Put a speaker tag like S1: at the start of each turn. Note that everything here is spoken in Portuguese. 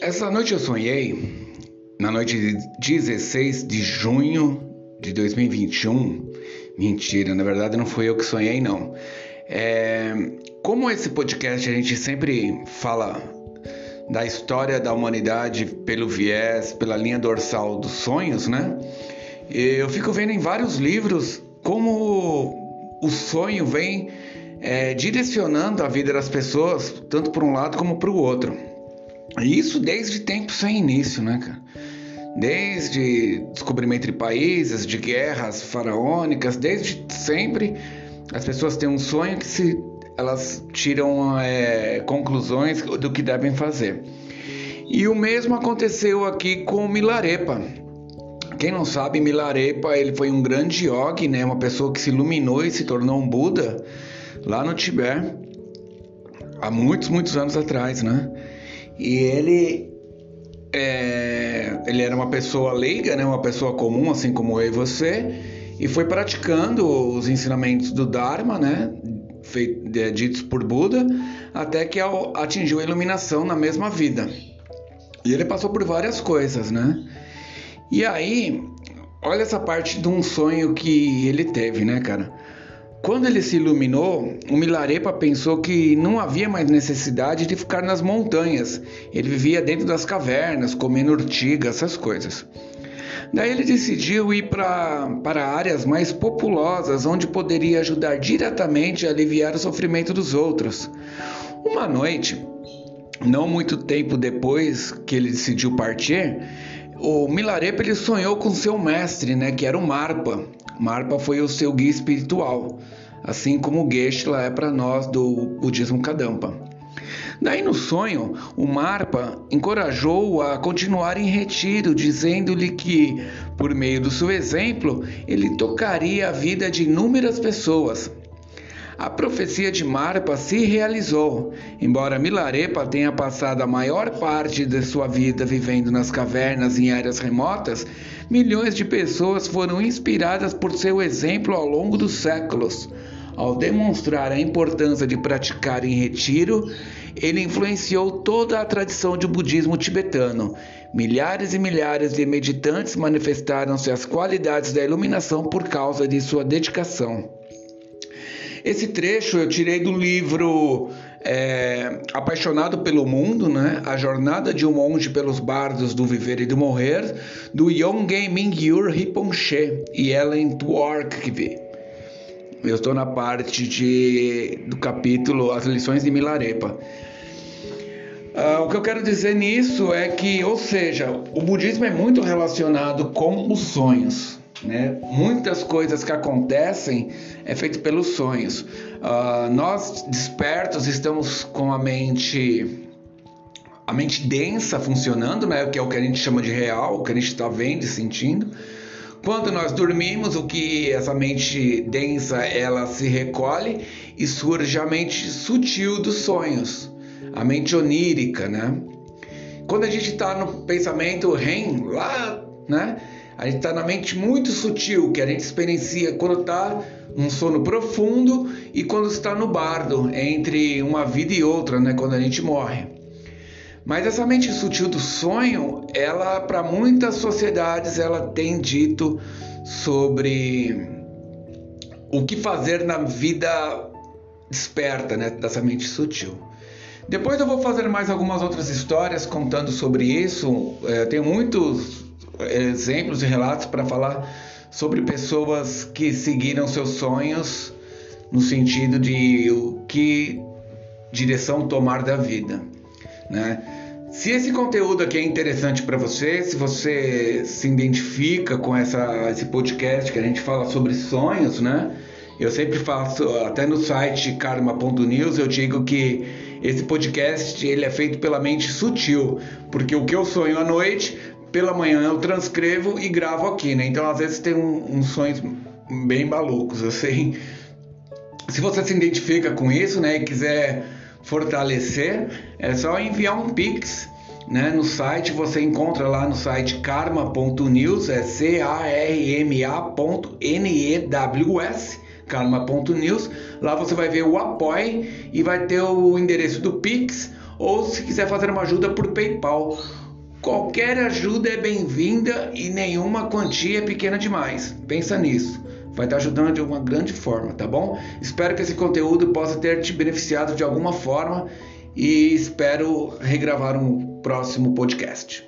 S1: Essa noite eu sonhei, na noite de 16 de junho de 2021. Mentira, na verdade não foi eu que sonhei, não. É, como esse podcast a gente sempre fala da história da humanidade pelo viés, pela linha dorsal dos sonhos, né? Eu fico vendo em vários livros como o sonho vem é, direcionando a vida das pessoas, tanto para um lado como para o outro. Isso desde tempos sem início, né, cara? Desde descobrimento de países, de guerras faraônicas, desde sempre as pessoas têm um sonho que se elas tiram é, conclusões do que devem fazer. E o mesmo aconteceu aqui com Milarepa. Quem não sabe, Milarepa ele foi um grande yogi, né? Uma pessoa que se iluminou e se tornou um Buda lá no Tibete há muitos, muitos anos atrás, né? E ele é, ele era uma pessoa leiga, né? Uma pessoa comum, assim como eu e você, e foi praticando os ensinamentos do Dharma, né? É, ditos por Buda, até que atingiu a iluminação na mesma vida. E ele passou por várias coisas, né? E aí, olha essa parte de um sonho que ele teve, né, cara? Quando ele se iluminou, o Milarepa pensou que não havia mais necessidade de ficar nas montanhas. Ele vivia dentro das cavernas, comendo urtiga, essas coisas. Daí ele decidiu ir pra, para áreas mais populosas, onde poderia ajudar diretamente a aliviar o sofrimento dos outros. Uma noite, não muito tempo depois que ele decidiu partir, o Milarepa ele sonhou com seu mestre, né, que era o Marpa. Marpa foi o seu guia espiritual, assim como o Geshe-la é para nós do budismo Kadampa. Daí no sonho, o Marpa encorajou-o a continuar em retiro, dizendo-lhe que, por meio do seu exemplo, ele tocaria a vida de inúmeras pessoas. A profecia de Marpa se realizou. Embora Milarepa tenha passado a maior parte de sua vida vivendo nas cavernas em áreas remotas, milhões de pessoas foram inspiradas por seu exemplo ao longo dos séculos. Ao demonstrar a importância de praticar em retiro, ele influenciou toda a tradição de budismo tibetano. Milhares e milhares de meditantes manifestaram-se as qualidades da iluminação por causa de sua dedicação. Esse trecho eu tirei do livro é, Apaixonado pelo Mundo, né? A Jornada de um Monge pelos Bardos do Viver e do Morrer, do Yongey Mingyur Rinpoche e Ellen Dworkvi. Eu estou na parte de, do capítulo As Lições de Milarepa. Uh, o que eu quero dizer nisso é que, ou seja, o budismo é muito relacionado com os sonhos. Né? Muitas coisas que acontecem é feito pelos sonhos. Uh, nós despertos estamos com a mente a mente densa funcionando, né? Que é o que a gente chama de real, o que a gente está vendo e sentindo. Quando nós dormimos, o que essa mente densa ela se recolhe e surge a mente sutil dos sonhos, a mente onírica, né? Quando a gente está no pensamento REM, lá, né? A gente está na mente muito sutil, que a gente experiencia quando está num sono profundo e quando está no bardo, entre uma vida e outra, né? quando a gente morre. Mas essa mente sutil do sonho, ela, para muitas sociedades, ela tem dito sobre o que fazer na vida desperta, né, dessa mente sutil. Depois eu vou fazer mais algumas outras histórias contando sobre isso. É, tenho muitos exemplos e relatos para falar sobre pessoas que seguiram seus sonhos no sentido de o que direção tomar da vida, né? Se esse conteúdo aqui é interessante para você, se você se identifica com essa, esse podcast que a gente fala sobre sonhos, né? Eu sempre faço, até no site karma.news, eu digo que esse podcast ele é feito pela mente sutil, porque o que eu sonho à noite pela manhã eu transcrevo e gravo aqui, né? Então às vezes tem um, uns sonhos bem malucos, assim. Se você se identifica com isso, né, e quiser fortalecer, é só enviar um pix, né? No site você encontra lá no site karma.news, é c a r m a.n e w s karma.news. Lá você vai ver o apoie e vai ter o endereço do pix ou se quiser fazer uma ajuda por PayPal. Qualquer ajuda é bem-vinda e nenhuma quantia é pequena demais. Pensa nisso. Vai estar ajudando de uma grande forma, tá bom? Espero que esse conteúdo possa ter te beneficiado de alguma forma e espero regravar um próximo podcast.